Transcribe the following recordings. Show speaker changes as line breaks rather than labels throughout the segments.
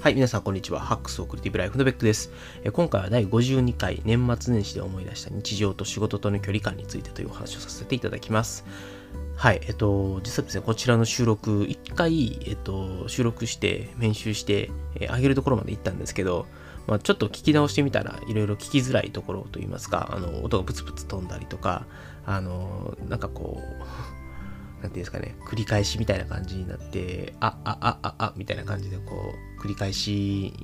はい、皆さんこんにちは。ハックスオクリティブライフのベックです。今回は第52回年末年始で思い出した日常と仕事との距離感についてというお話をさせていただきます。はい、えっと、実はですね、こちらの収録、一回、えっと、収録して、編集して、えー、上げるところまで行ったんですけど、まあ、ちょっと聞き直してみたらいろいろ聞きづらいところといいますか、あの、音がブツブツ飛んだりとか、あの、なんかこう、なんていうんですかね、繰り返しみたいな感じになって、あ、あ、あ、あ、あ、みたいな感じでこう、繰り返し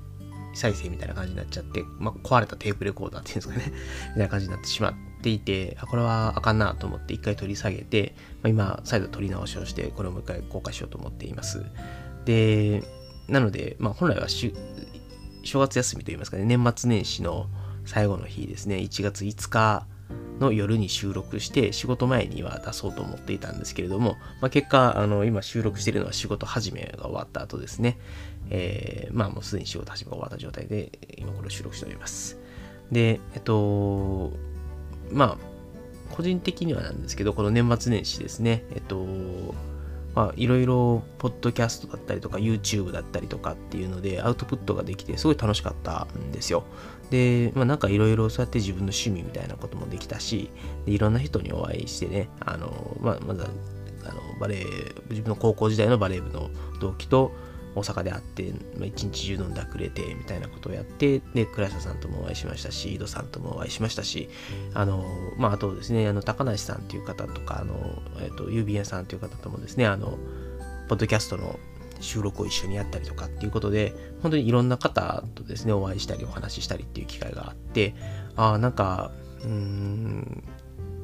再生みたいな感じになっちゃって、まあ、壊れたテープレコーダーっていうんですかね、みたいな感じになってしまっていて、あ、これはあかんなと思って一回取り下げて、まあ、今、再度取り直しをして、これをもう一回公開しようと思っています。で、なので、まあ、本来は正月休みといいますかね、年末年始の最後の日ですね、1月5日の夜に収録して仕事前には出そうと思っていたんですけれども、まあ、結果あの今収録しているのは仕事始めが終わった後ですね、えー、まあもうすでに仕事始めが終わった状態で今これを収録しております。でえっとまあ個人的にはなんですけどこの年末年始ですね。えっとまあ、いろいろ、ポッドキャストだったりとか、YouTube だったりとかっていうので、アウトプットができて、すごい楽しかったんですよ。で、まあ、なんかいろいろそうやって自分の趣味みたいなこともできたし、いろんな人にお会いしてね、あの、まあ、まず、あの、バレー、自分の高校時代のバレー部の同期と、大阪で会って、まあ、一日中飲んだくれてみたいなことをやってで倉下さんともお会いしましたし井戸さんともお会いしましたしあのまああとですねあの高梨さんという方とかあの、えっと、郵便屋さんという方ともですねあのポッドキャストの収録を一緒にやったりとかっていうことで本当にいろんな方とですねお会いしたりお話ししたりっていう機会があってああなんかうーん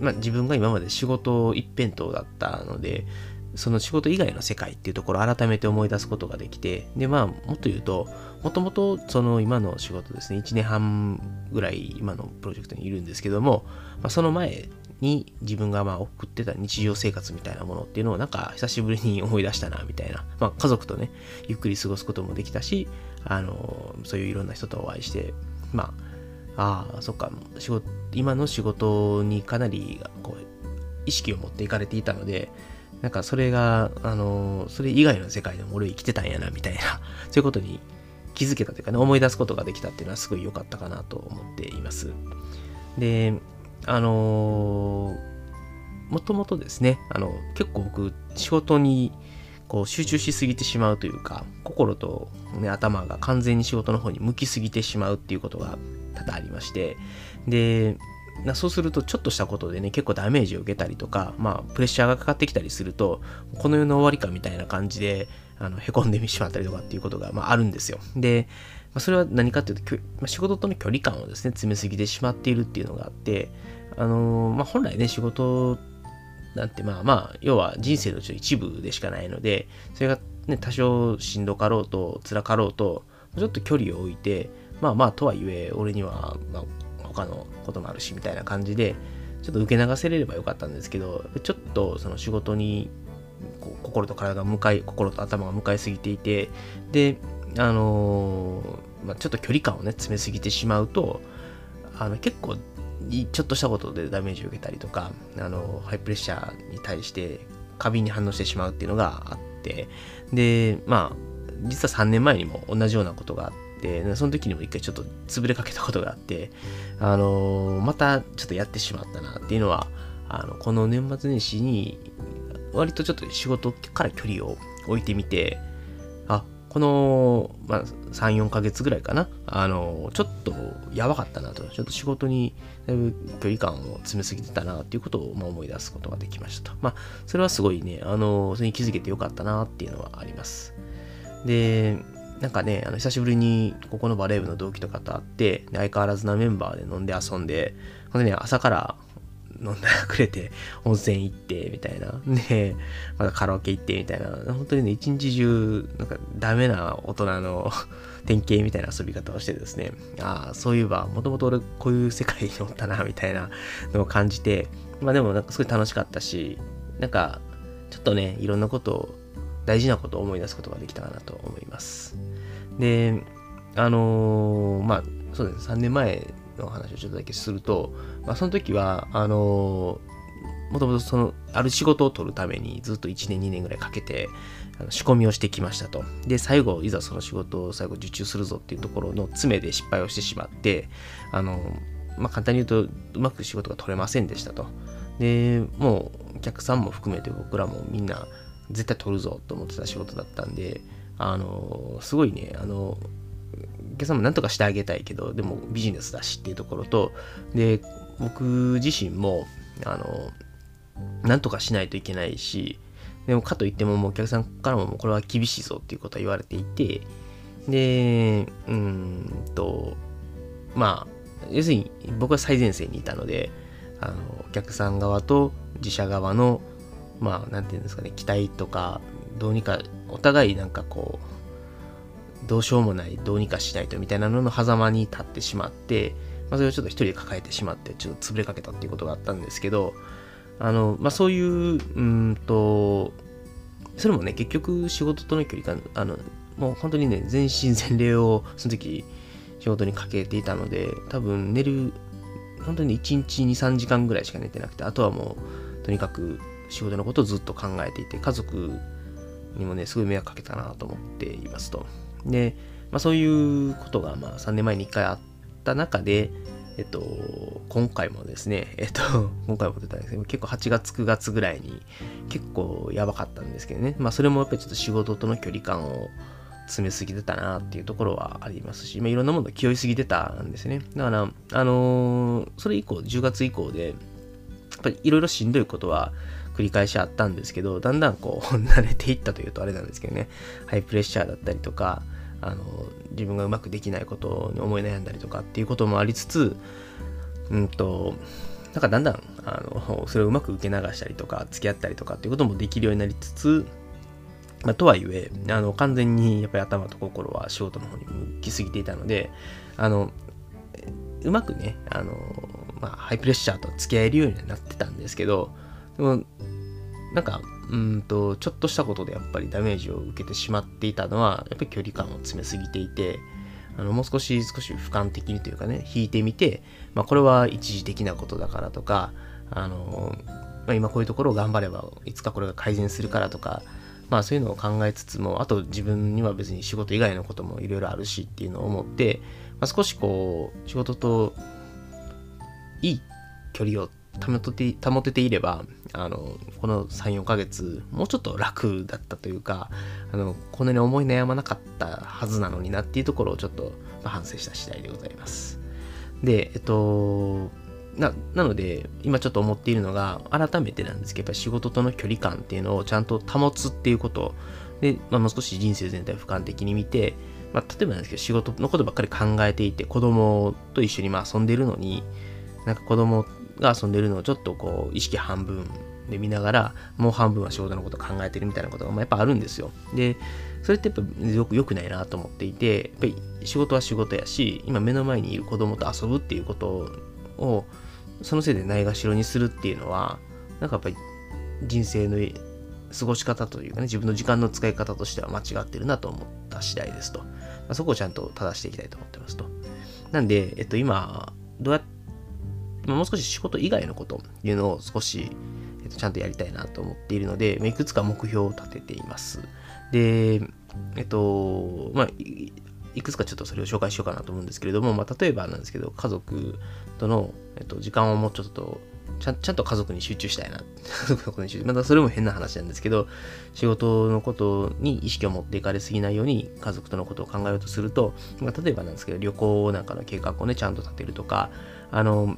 まあ自分が今まで仕事一辺倒だったのでその仕事以外の世界っていうところを改めて思い出すことができて、で、まあ、もっと言うと、もともとその今の仕事ですね、1年半ぐらい今のプロジェクトにいるんですけども、まあ、その前に自分がまあ送ってた日常生活みたいなものっていうのをなんか久しぶりに思い出したなみたいな、まあ、家族とね、ゆっくり過ごすこともできたし、あの、そういういろんな人とお会いして、まあ、ああ、そっか、仕事、今の仕事にかなりこう意識を持っていかれていたので、なんかそれが、あの、それ以外の世界でも俺生きてたんやな、みたいな、そういうことに気づけたというかね、思い出すことができたっていうのはすごい良かったかなと思っています。で、あのもともとですね、あの、結構僕、仕事にこう集中しすぎてしまうというか、心と、ね、頭が完全に仕事の方に向きすぎてしまうっていうことが多々ありまして、で、そうするとちょっとしたことでね結構ダメージを受けたりとか、まあ、プレッシャーがかかってきたりするとこの世の終わりかみたいな感じであのへこんでみしまったりとかっていうことが、まあ、あるんですよ。で、まあ、それは何かっていうと、まあ、仕事との距離感をですね詰めすぎてしまっているっていうのがあってあのー、まあ、本来ね仕事なんてまあまあ要は人生の一部でしかないのでそれがね多少しんどかろうと辛かろうとちょっと距離を置いてまあまあとはいえ俺には、まあ、他のこともあるしみたいな感じでちょっと受け流せれればよかったんですけどちょっとその仕事に心と体が向かい心と頭が向かいすぎていてであのー、まあ、ちょっと距離感をね詰めすぎてしまうとあの結構ちょっとしたことでダメージを受けたりとかあのハイプレッシャーに対して過敏に反応してしまうっていうのがあってでまあ実は3年前にも同じようなことがあって、その時にも一回ちょっと潰れかけたことがあって、あのー、またちょっとやってしまったなっていうのは、あの、この年末年始に、割とちょっと仕事から距離を置いてみて、この、まあ、3、4ヶ月ぐらいかな。あの、ちょっとやばかったなと。ちょっと仕事にだいぶ距離感を詰めすぎてたなっていうことを、まあ、思い出すことができましたと。まあ、それはすごいね、あの、それに気づけてよかったなっていうのはあります。で、なんかね、あの久しぶりにここのバレー部の同期とかと会って、相変わらずなメンバーで飲んで遊んで、ほんでね、朝から飲んだくれて、温泉行って、みたいな。で、またカラオケ行って、みたいな。本当にね、一日中、なんかダメな大人の 典型みたいな遊び方をしてですね、ああ、そういえば、もともと俺こういう世界におったな、みたいなのを感じて、まあでもなんかすごい楽しかったし、なんか、ちょっとね、いろんなことを大事なことを思い出すことができたかなと思います。で、あのー、まあ、そうですね。3年前の話をちょっとだけすると、まあ、その時は、あのー、もともとその、ある仕事を取るためにずっと1年、2年ぐらいかけて、あの仕込みをしてきましたと。で、最後、いざその仕事を最後受注するぞっていうところの詰めで失敗をしてしまって、あの、まあ、簡単に言うと、うまく仕事が取れませんでしたと。で、もう、お客さんも含めて僕らもみんな、絶対取るぞと思ってた仕事だったんで、あの、すごいね、あの、お客さんもなんとかしてあげたいけど、でもビジネスだしっていうところと、で、僕自身も、あの、なんとかしないといけないし、でもかといってももうお客さんからももこれは厳しいぞっていうことは言われていて、で、うんと、まあ、要するに僕は最前線にいたので、あのお客さん側と自社側の、まあ、なんていうんですかね、期待とか、どうにか、お互いなんかこう、どうしようもない、どうにかしないとみたいなのの狭間に立ってしまって、まあ、それをちょっと一人で抱えてしまって、ちょっと潰れかけたっていうことがあったんですけど、あの、まあ、そういう、うんと、それもね、結局仕事との距離感、あの、もう本当にね、全身全霊をその時仕事にかけていたので、多分寝る、本当に1日2、3時間ぐらいしか寝てなくて、あとはもう、とにかく仕事のことをずっと考えていて、家族にもね、すごい迷惑かけたなと思っていますと。で、まあ、そういうことがまあ3年前に1回あった中で、えっと、今回もですね、えっと、今回も出たんですけど、結構8月、9月ぐらいに結構やばかったんですけどね、まあそれもやっぱりちょっと仕事との距離感を詰めすぎてたなっていうところはありますし、まあ、いろんなもの気負いすぎてたんですね。だから、あのー、それ以降、10月以降で、やっぱりいろいろしんどいことは繰り返しあったんですけど、だんだんこう、慣れていったというとあれなんですけどね、ハイプレッシャーだったりとか、あの自分がうまくできないことに思い悩んだりとかっていうこともありつつ、うんと、なんかだんだん、あの、それをうまく受け流したりとか、付き合ったりとかっていうこともできるようになりつつ、まあ、とはいえ、あの、完全にやっぱり頭と心は仕事の方に向きすぎていたので、あの、うまくね、あの、まあ、ハイプレッシャーと付き合えるようになってたんですけど、でも、なんか、うんと、ちょっとしたことでやっぱりダメージを受けてしまっていたのは、やっぱり距離感を詰めすぎていて、あのもう少し少し俯瞰的にというかね、引いてみて、まあ、これは一時的なことだからとか、あの、まあ、今こういうところを頑張ればいつかこれが改善するからとか、まあそういうのを考えつつも、あと自分には別に仕事以外のこともいろいろあるしっていうのを思って、まあ、少しこう、仕事といい距離を保て保てていれば、あの、この3、4ヶ月、もうちょっと楽だったというか、あの、こんなに思い悩まなかったはずなのになっていうところをちょっと、反省した次第でございます。で、えっと、な、なので、今ちょっと思っているのが、改めてなんですけど、やっぱ仕事との距離感っていうのをちゃんと保つっていうこと、で、まあ、もう少し人生全体を俯瞰的に見て、まあ、例えばなんですけど、仕事のことばっかり考えていて、子供と一緒にまあ遊んでるのに、なんか子供が遊んでるのをちょっとこう意識半分で見ながらもう半分は仕事のこと考えてるみたいなことがまあやっぱあるんですよ。でそれってやっぱよく良くないなと思っていてやっぱり仕事は仕事やし今目の前にいる子供と遊ぶっていうことをそのせいでないがしろにするっていうのはなんかやっぱり人生の過ごし方というかね自分の時間の使い方としては間違ってるなと思った次第ですと、まあ、そこをちゃんと正していきたいと思ってますとなんで、えっと、今どうやってもう少し仕事以外のことっていうのを少し、えっと、ちゃんとやりたいなと思っているので、いくつか目標を立てています。で、えっと、まあ、いくつかちょっとそれを紹介しようかなと思うんですけれども、まあ、例えばなんですけど、家族との、えっと、時間をもうちょっとちゃちゃんと家族に集中したいな。家族のことに集中。またそれも変な話なんですけど、仕事のことに意識を持っていかれすぎないように家族とのことを考えようとすると、まあ、例えばなんですけど、旅行なんかの計画をね、ちゃんと立てるとか、あの、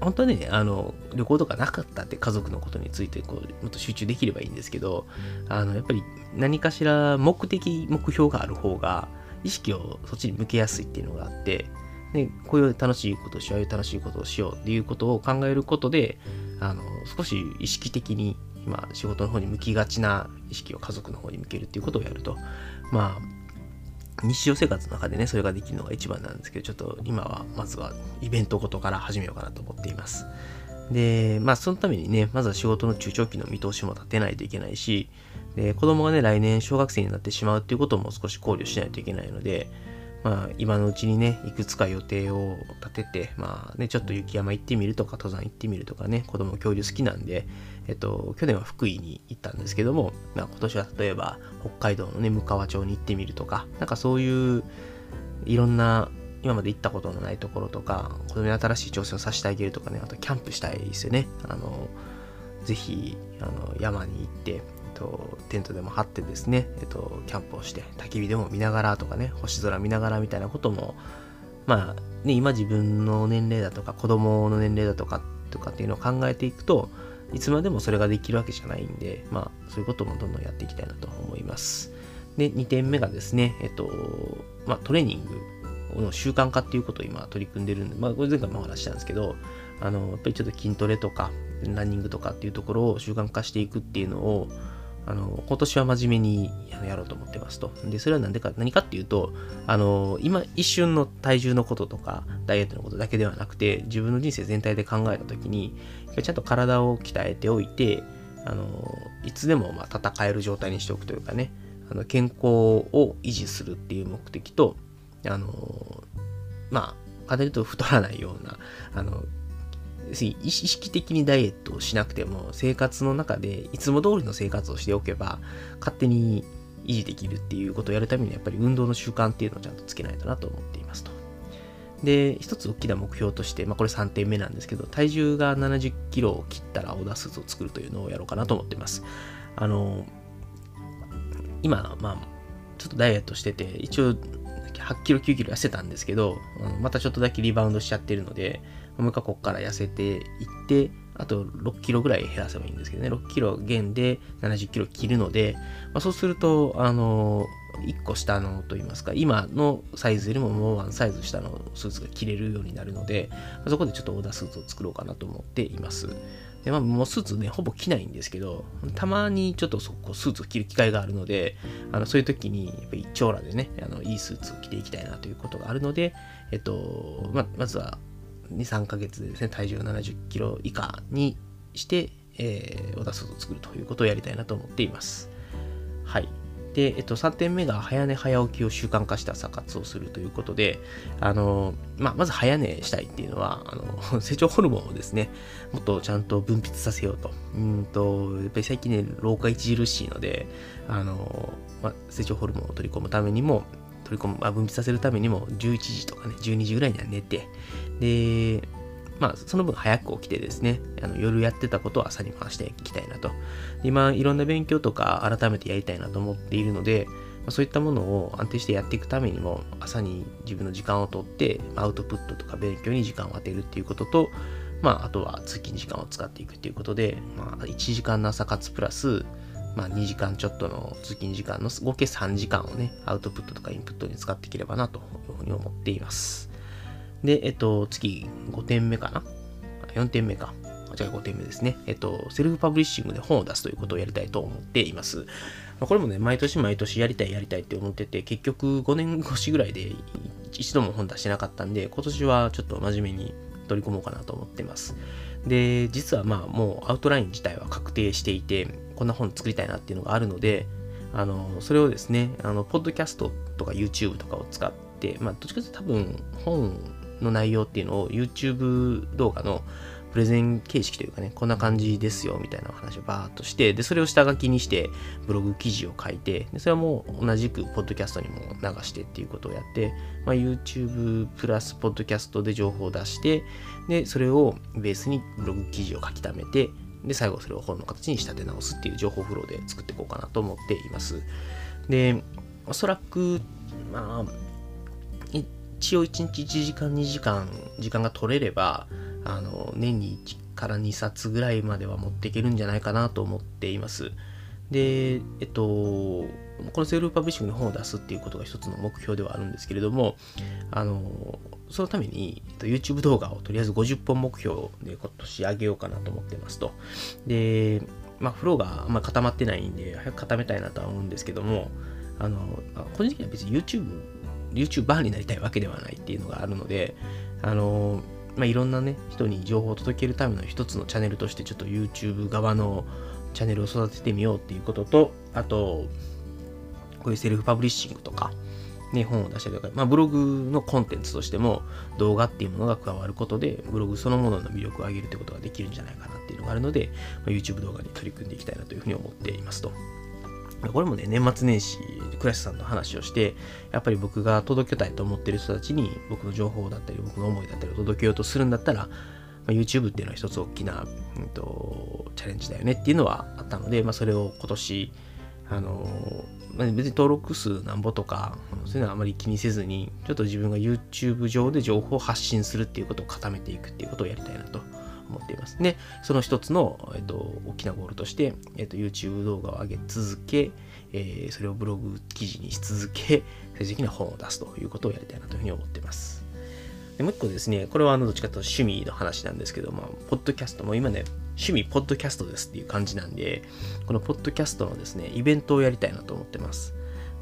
本当はね、あの、旅行とかなかったって家族のことについてこう、もっと集中できればいいんですけど、あの、やっぱり何かしら目的、目標がある方が、意識をそっちに向けやすいっていうのがあって、で、こういう楽しいことをしよう、ああいう楽しいことをしようっていうことを考えることで、あの、少し意識的に今、仕事の方に向きがちな意識を家族の方に向けるっていうことをやると、まあ、日常生活の中でね、それができるのが一番なんですけど、ちょっと今は、まずはイベントごとから始めようかなと思っています。で、まあ、そのためにね、まずは仕事の中長期の見通しも立てないといけないし、で、子供がね、来年小学生になってしまうっていうことも少し考慮しないといけないので、まあ、今のうちにね、いくつか予定を立てて、まあね、ちょっと雪山行ってみるとか、登山行ってみるとかね、子供恐竜好きなんで、えっと、去年は福井に行ったんですけども、まあ、今年は例えば北海道のね、向川町に行ってみるとか、なんかそういういろんな今まで行ったことのないところとか、子供に新しい挑戦をさせてあげるとかね、あとキャンプしたいですよね。あの、ぜひ、あの、山に行って、えっと、テントでも張ってですね、えっと、キャンプをして、焚き火でも見ながらとかね、星空見ながらみたいなことも、まあ、ね、今自分の年齢だとか、子供の年齢だとか、とかっていうのを考えていくと、いつまでもそれができるわけじゃないんで、まあ、そういうこともどんどんやっていきたいなと思います。で、2点目がですね、えっと、まあ、トレーニングの習慣化っていうことを今取り組んでるんで、まあ、これ前回もお話したんですけど、あの、やっぱりちょっと筋トレとか、ランニングとかっていうところを習慣化していくっていうのを、あの、今年は真面目にやろうと思ってますと。で、それは何でか、何かっていうと、あの、今一瞬の体重のこととか、ダイエットのことだけではなくて、自分の人生全体で考えたときに、ちゃんと体を鍛えておいて、あの、いつでもまあ戦える状態にしておくというかね、あの健康を維持するっていう目的と、あの、まあ、簡単に言うと太らないような、あの、意識的にダイエットをしなくても生活の中でいつも通りの生活をしておけば勝手に維持できるっていうことをやるためにはやっぱり運動の習慣っていうのをちゃんとつけないとなと思っていますと。で、一つ大きな目標として、まあこれ3点目なんですけど、体重が70キロを切ったらオーダースーツを作るというのをやろうかなと思っています。あの、今、まあ、ちょっとダイエットしてて、一応8キロ、9キロ痩せたんですけど、またちょっとだけリバウンドしちゃってるので、もう一回ここから痩せていって、あと6キロぐらい減らせばいいんですけどね、6キロ減で70キロ切るので、まあ、そうすると、あの、1個下のといいますか、今のサイズよりももうワンサイズ下のスーツが着れるようになるので、そこでちょっとオーダースーツを作ろうかなと思っています。で、まあ、もうスーツね、ほぼ着ないんですけど、たまにちょっとそこスーツを着る機会があるので、あのそういう時に、やっぱり一丁羅でね、あのいいスーツを着ていきたいなということがあるので、えっと、ままずは2、3ヶ月でですね、体重70キロ以下にして、えー、オダスを作るということをやりたいなと思っています。はい。で、えっと、3点目が早寝早起きを習慣化した生活をするということで、あの、まあ、まず早寝したいっていうのは、あの、成長ホルモンをですね、もっとちゃんと分泌させようと。うんと、やっぱり最近ね、老化著しいので、あの、まあ、成長ホルモンを取り込むためにも、取り込む、まあ、分泌させるためにも、11時とかね、12時ぐらいには寝て、で、まあ、その分早く起きてですね、あの夜やってたことを朝に回していきたいなと。今、いろんな勉強とか改めてやりたいなと思っているので、ま、そういったものを安定してやっていくためにも、朝に自分の時間をとって、アウトプットとか勉強に時間を当てるっていうことと、まあ、あとは通勤時間を使っていくっていうことで、まあ、1時間の朝活プラス、まあ、2時間ちょっとの通勤時間の合計3時間をね、アウトプットとかインプットに使っていければなというふうに思っています。で、えっと、次、5点目かな ?4 点目か。じゃあ5点目ですね。えっと、セルフパブリッシングで本を出すということをやりたいと思っています。これもね、毎年毎年やりたいやりたいって思ってて、結局5年越しぐらいで一度も本出してなかったんで、今年はちょっと真面目に取り組もうかなと思ってます。で、実はまあもうアウトライン自体は確定していて、こんな本作りたいなっていうのがあるので、あの、それをですね、あの、ポッドキャストとか YouTube とかを使って、まあ、どっちかというと多分本の内容っていうのを YouTube 動画のプレゼン形式というかね、こんな感じですよみたいな話をバーっとして、で、それを下書きにしてブログ記事を書いて、でそれはもう同じくポッドキャストにも流してっていうことをやって、まあ、YouTube プラスポッドキャストで情報を出して、で、それをベースにブログ記事を書き溜めて、で、最後それを本の形に仕立て直すっていう情報フローで作っていこうかなと思っています。で、おそらく、まあ、一応1日1時間2時間時間が取れればあの年に1から2冊ぐらいまでは持っていけるんじゃないかなと思っていますでえっとこのセルフパブリッシングの本を出すっていうことが一つの目標ではあるんですけれどもあのそのために、えっと、YouTube 動画をとりあえず50本目標で今年上げようかなと思ってますと。でまあ、フローがあんま固まってないんで、早く固めたいなとは思うんですけども、あの、個人的には別に YouTube YouTuber になりたいわけではないっていうのがあるので、あのまあ、いろんなね、人に情報を届けるための一つのチャンネルとして、ちょっと YouTube 側のチャンネルを育ててみようっていうことと、あと、こういうセルフパブリッシングとか、ね、本を出したりとか、まあ、ブログのコンテンツとしても動画っていうものが加わることで、ブログそのものの魅力を上げるってことができるんじゃないかなっていうのがあるので、まあ、YouTube 動画に取り組んでいきたいなというふうに思っていますと。これもね、年末年始、倉下さんと話をして、やっぱり僕が届けたいと思ってる人たちに、僕の情報だったり、僕の思いだったりを届けようとするんだったら、まあ、YouTube っていうのは一つ大きな、うんと、チャレンジだよねっていうのはあったので、まあ、それを今年、あのま、別に登録数なんぼとか、そういうのはあまり気にせずに、ちょっと自分が YouTube 上で情報を発信するっていうことを固めていくっていうことをやりたいなと思っています。で、その一つの、えっと、大きなゴールとして、えっと、YouTube 動画を上げ続け、えー、それをブログ記事にし続け、最終的には本を出すということをやりたいなというふうに思っています。でもう一個ですね、これはあのどっちかというと趣味の話なんですけど、まあ、ポッドキャストも今ね、趣味ポッドキャストですっていう感じなんで、このポッドキャストのですね、イベントをやりたいなと思ってます。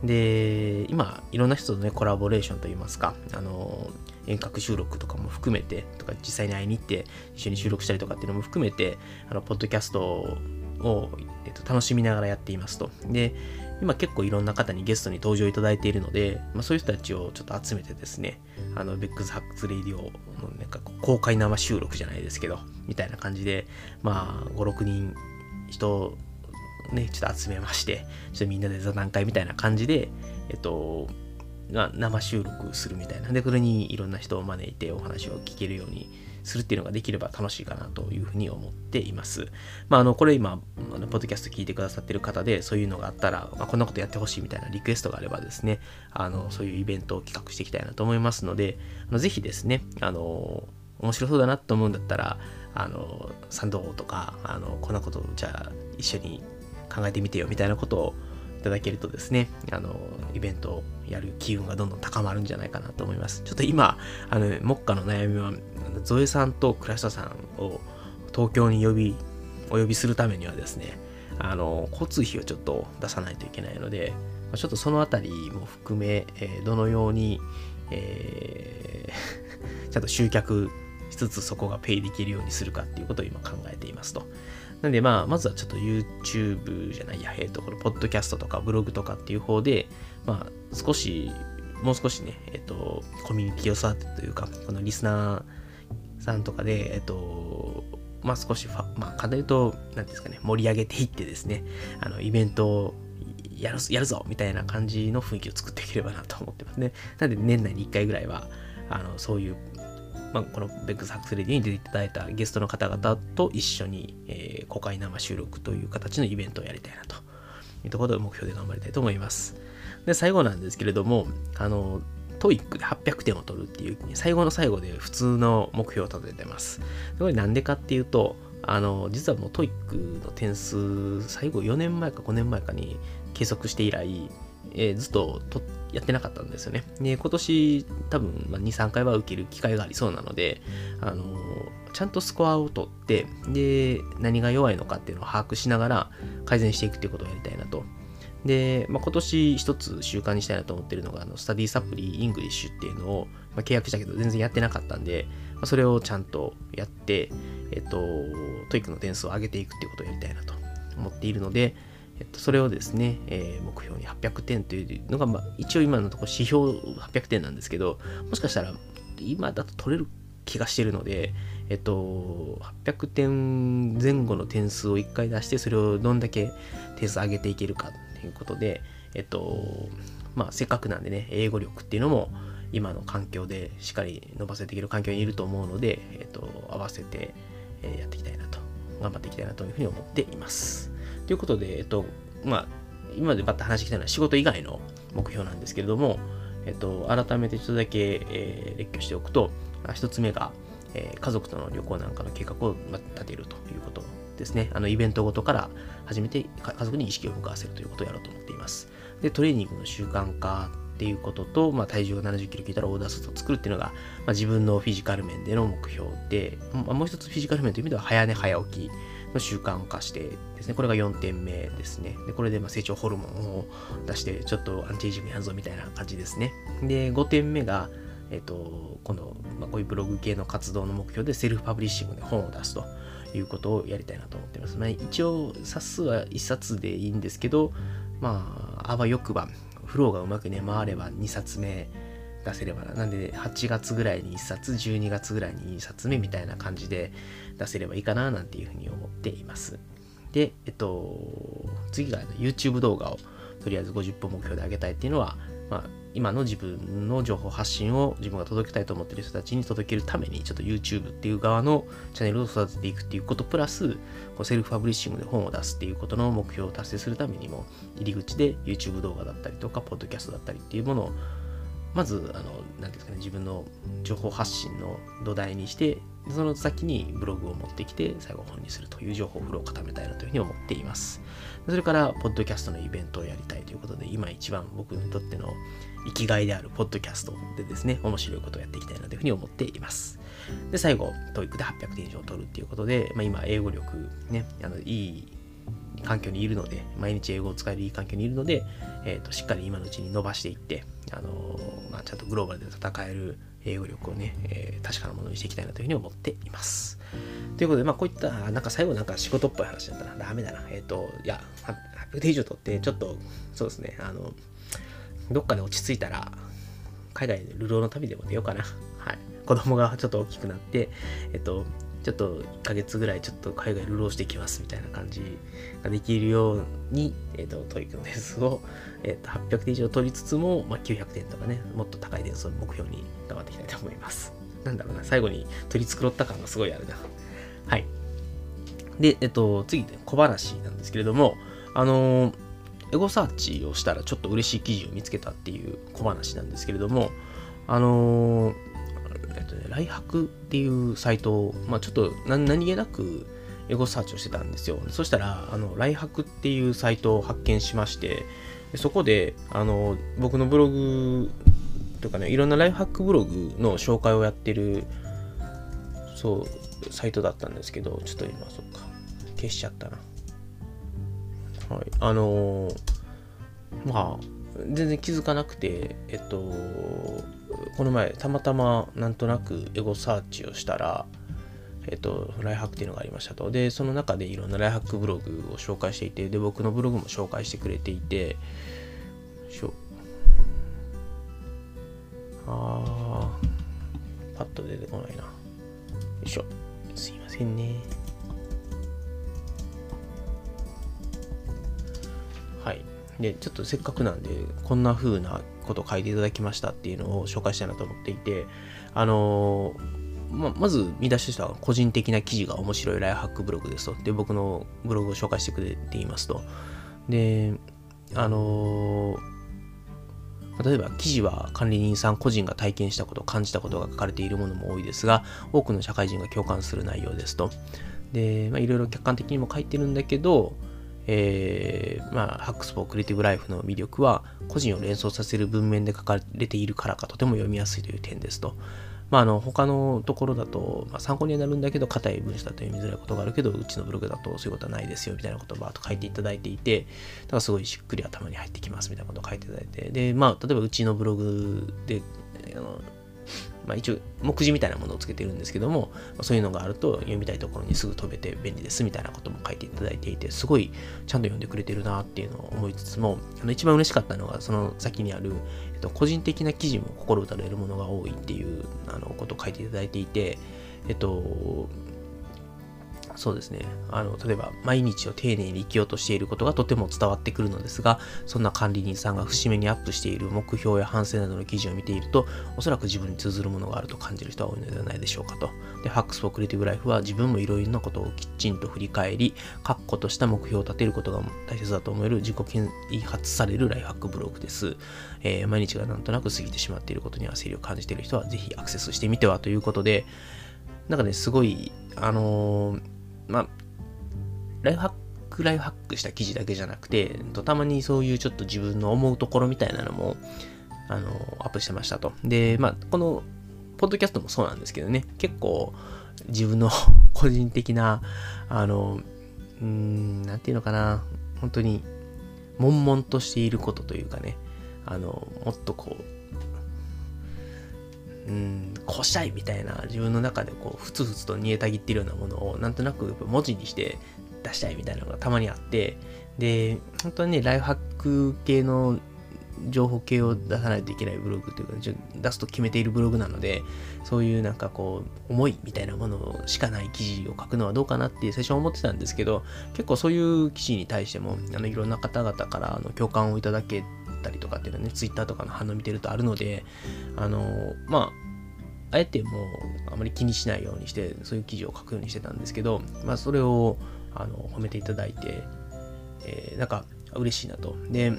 で、今、いろんな人とね、コラボレーションといいますか、あの、遠隔収録とかも含めて、とか実際に会いに行って一緒に収録したりとかっていうのも含めて、あの、ポッドキャストを、えっと、楽しみながらやっていますと。で、今結構いろんな方にゲストに登場いただいているので、まあ、そういう人たちをちょっと集めてですね、あの、 Beck's Hacks Radio のなんか公開生収録じゃないですけど、みたいな感じで、まあ、5、6人人ね、ちょっと集めまして、ちょっとみんなで座談会みたいな感じで、えっと、生収録するみたいな。で、これにいろんな人を招いてお話を聞けるようにするっていうのができれば楽しいかなというふうに思っています。まあ、あの、これ今、あのポッドキャスト聞いてくださってる方で、そういうのがあったら、まあ、こんなことやってほしいみたいなリクエストがあればですね、あの、そういうイベントを企画していきたいなと思いますので、あのぜひですね、あの、面白そうだなと思うんだったら、あの、賛同とか、あの、こんなことじゃあ一緒に考えてみてよみたいなことをいただけるとですね、あの、イベントをやる機運がどんどん高まるんじゃないかなと思います。ちょっと今、あの、目下の悩みは、ゾエさんと倉下さんを東京に呼び、お呼びするためにはですね、あの、交通費をちょっと出さないといけないので、ちょっとそのあたりも含め、えー、どのように、えー、ちゃんと集客しつつそこがペイできるようにするかっていうことを今考えていますと。なんでまあ、まずはちょっと YouTube じゃないや、えっ、ー、と、このポッドキャストとかブログとかっていう方で、まあ、少し、もう少しね、えっ、ー、と、コミュニティを育てというか、このリスナーさんとかで、えっ、と、まあ少し、まあ、簡単に言うと、なんですかね、盛り上げていってですね、あの、イベントをやるやるぞみたいな感じの雰囲気を作っていければなと思ってますね。なんで年内に1回ぐらいは、あの、そういうまあ、この Beck's Hacks Radio に出ていただいたゲストの方々と一緒に、えー、公開生収録という形のイベントをやりたいなというところで目標で頑張りたいと思います。で、最後なんですけれども、あの、 TOEIC で800点を取るっていう、最後の最後で普通の目標を立ててます。これなんでかっていうと、あの、実はもう TOEIC の点数、最後4年前か5年前かに計測して以来、えー、ずっととやってなかったんですよね。で、今年多分、ま2、3回は受ける機会がありそうなので、あのちゃんとスコアを取って、で、何が弱いのかっていうのを把握しながら改善していくっていうことをやりたいなと。で、まあ、今年一つ習慣にしたいなと思ってるのが、あのスタディサプリ ENGLISH っていうのを、まあ、契約したけど全然やってなかったんで、まあ、それをちゃんとやって、えっと、 TOEIC の点数を上げていくっていうことをやりたいなと思っているので、えっと、それをですね、えー、目標に800点というのが、まあ、一応今のところ指標800点なんですけど、もしかしたら今だと取れる気がしてるので、えっと、800点前後の点数を1回出して、それをどんだけ点数上げていけるかということで、えっと、まあ、せっかくなんでね、英語力っていうのも今の環境でしっかり伸ばせていける環境にいると思うので、えっと、合わせてやっていきたいなと、頑張っていきたいなというふうに思っています。ということで、えっと、まあ、今までバッと話してきたのは仕事以外の目標なんですけれども、えっと、改めてちょっとだけ、えー、列挙しておくと、一つ目が、えー、家族との旅行なんかの計画を立てるということですね。あの、イベントごとから始めて家族に意識を向かわせるということをやろうと思っています。で、トレーニングの習慣化っていうことと、まあ、体重が70キロ切ったらオーダースーツを作るっていうのが、まあ、自分のフィジカル面での目標で、まあ、もう一つフィジカル面という意味では早寝早起きの習慣化してですね、これが4点目ですね。で、これでま成長ホルモンを出して、ちょっとアンチエイジングやんぞみたいな感じですね。で、5点目が、えっ、と、この、まあ、こういうブログ系の活動の目標でセルフパブリッシングで本を出すということをやりたいなと思ってます。まあ、一応、冊数は1冊でいいんですけど、まあ、あわよくばフローがうまくね、回れば2冊目出せればな。なんで、8月ぐらいに1冊、12月ぐらいに2冊目みたいな感じで出せればいいかな、なんていうふうに思っています。で、えっと、次が YouTube 動画をとりあえず50本目標で上げたいっていうのは、まあ、今の自分の情報発信を自分が届けたいと思っている人たちに届けるために、ちょっと YouTube っていう側のチャンネルを育てていくっていうことプラス、こうセルフパブリッシングで本を出すっていうことの目標を達成するためにも、入り口で YouTube 動画だったりとか、ポッドキャストだったりっていうものをまず、あの、なんですかね、自分の情報発信の土台にして、その先にブログを持ってきて、最後本にするという情報フローを固めたいなというふうに思っています。それから、ポッドキャストのイベントをやりたいということで、今一番僕にとっての生きがいであるポッドキャストでですね、面白いことをやっていきたいなというふうに思っています。で、最後、TOEIC で800点以上取るっていうことで、まあ、今、英語力ね、あのいい環境にいるので、毎日英語を使えるいい環境にいるので、えーと、しっかり今のうちに伸ばしていって、あのー、まあ、ちゃんとグローバルで戦える英語力をね、えー、確かなものにしていきたいなというふうに思っています。ということで、まあ、こういった、なんか最後なんか仕事っぽい話だったな。ダメだな。えっ、ー、と、いや、800点以上取って、ちょっと、そうですね、あの、どっかで落ち着いたら、海外で流浪の旅でも出ようかな。はい。子供がちょっと大きくなって、えっと、ちょっと1ヶ月ぐらいちょっと海外流浪してきますみたいな感じができるように、えっ、と、 TOEIC の点数を、えっ、と、800点以上取りつつも、まあ、900点とかね、もっと高い点数を目標に頑張っていきたいと思います。なんだろうな、最後に取り繕った感がすごいあるな。はい。で、えっと、次、小話なんですけれども、あのエゴサーチをしたらちょっと嬉しい記事を見つけたっていう小話なんですけれども、あのえっとね、ライハクっていうサイトを、まあ、ちょっと何気なくエゴサーチをしてたんですよ。そしたら、あの、ライハクっていうサイトを発見しまして、そこで、あの、僕のブログとかね、いろんなライフハックブログの紹介をやってる、そう、サイトだったんですけど、ちょっと今、そっか、消しちゃったな。はい。あのまあ、全然気づかなくて、えっと、この前、たまたまなんとなくエゴサーチをしたら、えっと、ライハックっていうのがありましたと。で、その中でいろんなライハックブログを紹介していて、で、僕のブログも紹介してくれていて、しょあー、パッと出てこないな。よいしょ。すいませんね。で、ちょっとせっかくなんで、こんな風なこと書いていただきましたっていうのを紹介したいなと思っていて、あのままず見出しとしては個人的な記事が面白いライフハックブログですと。で、僕のブログを紹介してくれていますと。で、あの例えば記事は管理人さん個人が体験したこと感じたことが書かれているものも多いですが多くの社会人が共感する内容ですとで、まあ、いろいろ客観的にも書いてるんだけどえー、まあ、ハックスフォークリエイティブライフの魅力は、個人を連想させる文面で書かれているからかとても読みやすいという点ですと。まあ、あの、他のところだと、まあ、参考にはなるんだけど、硬い文章だと読みづらいことがあるけど、うちのブログだとそういうことはないですよ、みたいなことをバーッと書いていただいていて、だからすごいしっくり頭に入ってきます、みたいなことを書いていただいて、で、まあ、例えばうちのブログで、あのまあ、一応目次みたいなものをつけてるんですけども、そういうのがあると読みたいところにすぐ飛べて便利ですみたいなことも書いていただいていて、すごいちゃんと読んでくれてるなっていうのを思いつつも、あの一番嬉しかったのがその先にある、えっと、個人的な記事も心打たれるものが多いっていうあのことを書いていただいていて、えっと、そうですね。あの、例えば、毎日を丁寧に生きようとしていることがとても伝わってくるのですが、そんな管理人さんが節目にアップしている目標や反省などの記事を見ていると、おそらく自分に通ずるものがあると感じる人は多いのではないでしょうかと。で、ハックスフォークリエイティブライフは自分もいろいろなことをきちんと振り返り、確固とした目標を立てることが大切だと思える自己啓発されるライフハックブログです。えー、毎日がなんとなく過ぎてしまっていることには整理を感じている人は、ぜひアクセスしてみてはということで、なんかね、すごい、あのーまあ、ライフハック、ライフハックした記事だけじゃなくて、たまにそういうちょっと自分の思うところみたいなのも、あの、アップしてましたと。で、まあ、この、ポッドキャストもそうなんですけどね、結構、自分の 個人的な、あの、うん、なんていうのかな、本当に、悶々としていることというかね、あの、もっとこう、うん、こしたいみたいな自分の中でこうふつふつと煮えたぎってるようなものをなんとなく文字にして出したいみたいなのがたまにあってで本当にねライフハック系の情報系を出さないといけないブログというか、出すと決めているブログなので、そういうなんかこう、思いみたいなものしかない記事を書くのはどうかなって最初は思ってたんですけど、結構そういう記事に対しても、あのいろんな方々からあの共感をいただけたりとかっていうのはね、Twitter とかの反応見てるとあるので、あの、まあ、あえてもうあまり気にしないようにして、そういう記事を書くようにしてたんですけど、まあ、それをあの褒めていただいて、えー、なんか嬉しいなと。で、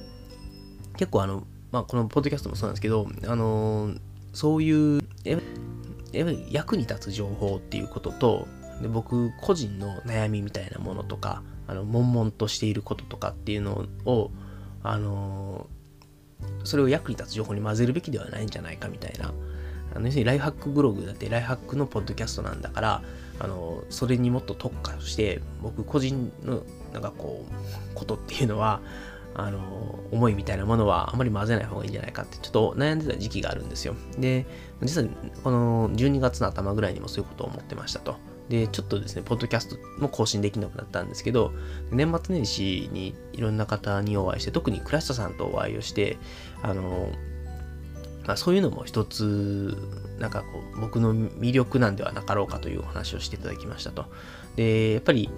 結構あの、まあ、このポッドキャストもそうなんですけど、あのそういうやっぱり役に立つ情報っていうこととで僕個人の悩みみたいなものとかあの悶々としていることとかっていうのをあのそれを役に立つ情報に混ぜるべきではないんじゃないかみたいな。あの要するにライフハックブログだってライフハックのポッドキャストなんだからあのそれにもっと特化して僕個人のなんかこうことっていうのはあの思いみたいなものはあまり混ぜない方がいいんじゃないかってちょっと悩んでた時期があるんですよ。で実はこの12月の頭ぐらいにもそういうことを思ってましたと。でちょっとですねポッドキャストも更新できなくなったんですけど年末年始にいろんな方にお会いして特に倉下さんとお会いをしてあのまあ、そういうのも一つ、なんかこう、僕の魅力なんではなかろうかというお話をしていただきましたと。で、やっぱり、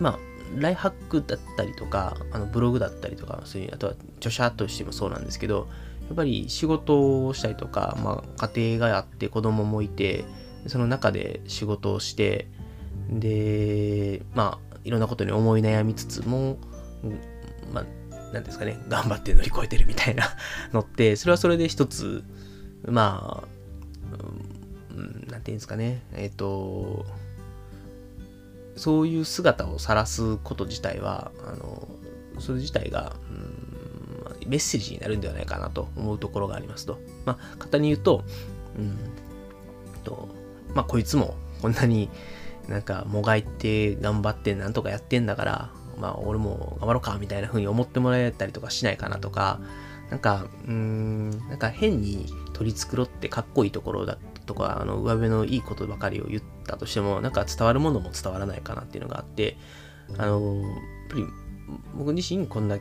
まあ、ライハックだったりとか、あのブログだったりとか、そういう、あとは著者としてもそうなんですけど、やっぱり仕事をしたりとか、まあ、家庭があって子供もいて、その中で仕事をして、で、まあ、いろんなことに思い悩みつつも、まあ、なんですかね、頑張って乗り越えてるみたいな のって、それはそれで一つ、まあ、うん、なんていうんですかね、えっ、と、そういう姿を晒すこと自体は、あの、それ自体が、うん、メッセージになるんではないかなと思うところがありますと。まあ、簡単に言うと、うん、と、まあ、こいつもこんなになんかもがいて頑張ってなんとかやってんだから、まあ、俺も頑張ろうか、みたいな風に思ってもらえたりとかしないかなとか、なんか、うん、なんか変に取り繕ってかっこいいところだとか、あの、上辺のいいことばかりを言ったとしても、なんか伝わるものも伝わらないかなっていうのがあって、あの、やっぱり僕自身こんな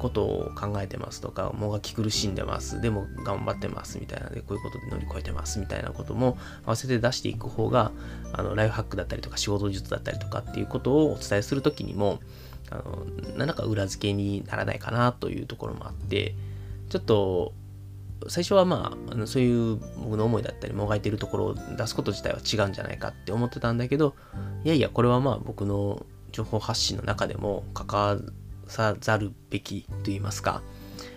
ことを考えてますとか、もがき苦しんでます、でも頑張ってますみたいなで、こういうことで乗り越えてますみたいなことも合わせて出していく方が、あのライフハックだったりとか仕事術だったりとかっていうことをお伝えするときにも、あの何らか裏付けにならないかなというところもあってちょっと最初はまああのそういう僕の思いだったりもがいてるところを出すこと自体は違うんじゃないかって思ってたんだけどいやいやこれはまあ僕の情報発信の中でも関わさざるべきと言いますか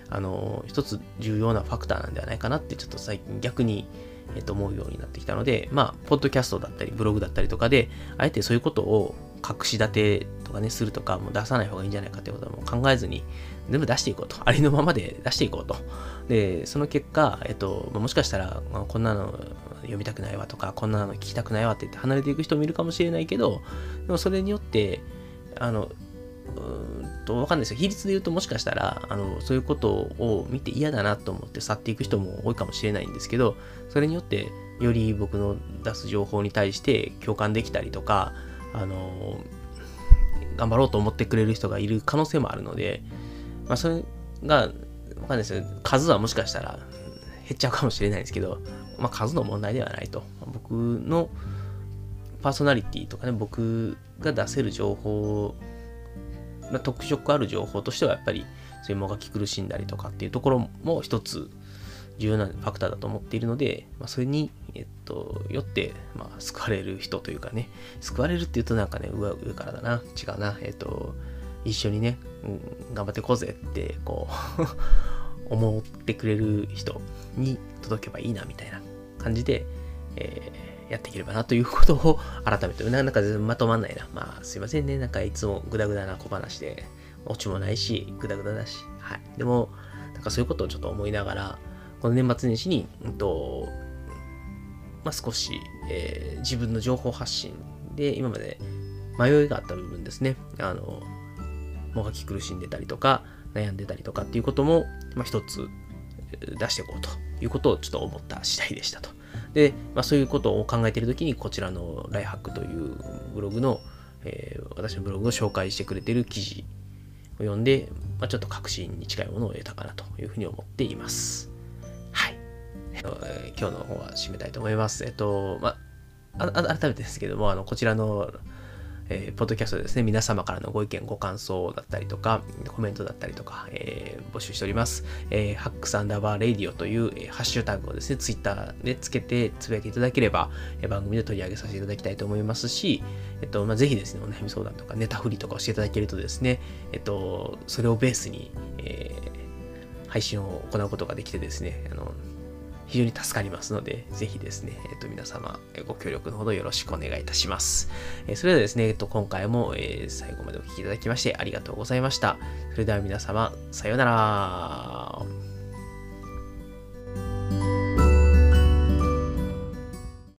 あの一つ重要なファクターなんではないかなってちょっと最近逆にえっと思うようになってきたのでまあポッドキャストだったりブログだったりとかであえてそういうことを隠し立てとかね、するとか、もう出さない方がいいんじゃないかってことはもう考えずに、全部出していこうと。ありのままで出していこうと。で、その結果、えっと、もしかしたら、ま、こんなの読みたくないわとか、こんなの聞きたくないわって言って離れていく人もいるかもしれないけど、でもそれによって、あの、うんと、わかんないですよ。比率で言うともしかしたら、あの、そういうことを見て嫌だなと思って去っていく人も多いかもしれないんですけど、それによって、より僕の出す情報に対して共感できたりとか、あの、頑張ろうと思ってくれる人がいる可能性もあるので、まあ、それが、わかんないですよ。数はもしかしたら減っちゃうかもしれないですけど、まあ、数の問題ではないと。僕のパーソナリティとかね、僕が出せる情報、特色ある情報としては、やっぱり、そういうもがき苦しんだりとかっていうところも一つ重要なファクターだと思っているので、まあ、それに、えっと、よって、まあ、救われる人というかね、救われるって言うとなんかね、上上からだな、違うな、えっと、一緒にね、うん、頑張っていこうぜって、こう 思ってくれる人に届けばいいな、みたいな感じで、えー、やっていければなということを改めて、なんかまとまんないな。まあ、すいませんね。なんかいつもグダグダな小話で、オチもないし、グダグダだし。はい。でも、なんかそういうことをちょっと思いながら、この年末年始に、うんとまあ、少し、えー、自分の情報発信で今まで迷いがあった部分ですね。あの、もがき苦しんでたりとか、悩んでたりとかっていうことも、まあ、一つ出していこうということをちょっと思った次第でしたと。で、まあ、そういうことを考えているときに、こちらのライハックというブログの、えー、私のブログを紹介してくれている記事を読んで、まあ、ちょっと確信に近いものを得たかなというふうに思っています。はい。えー、今日の方は締めたいと思います。えっと、まあ、改めてですけども、あの、こちらのえー、ポッドキャストですね、皆様からのご意見、ご感想だったりとか、コメントだったりとか、えー、募集しております。えー、 hacks アンダーバーレディオという、えー、ハッシュタグをですね、ツイッターでつけてつぶやいていただければ、えー、番組で取り上げさせていただきたいと思いますし、えっと、まあ、ぜひですね、お悩み相談とかネタ振りとかをしていただけるとですね、えっと、それをベースに、えー、配信を行うことができてですね、あの非常に助かりますので、ぜひですね、えっ、と、皆様、ご協力のほどよろしくお願いいたします。えそれではですね、えっと、今回も、え最後までお聴きいただきましてありがとうございました。それでは皆様、さようなら。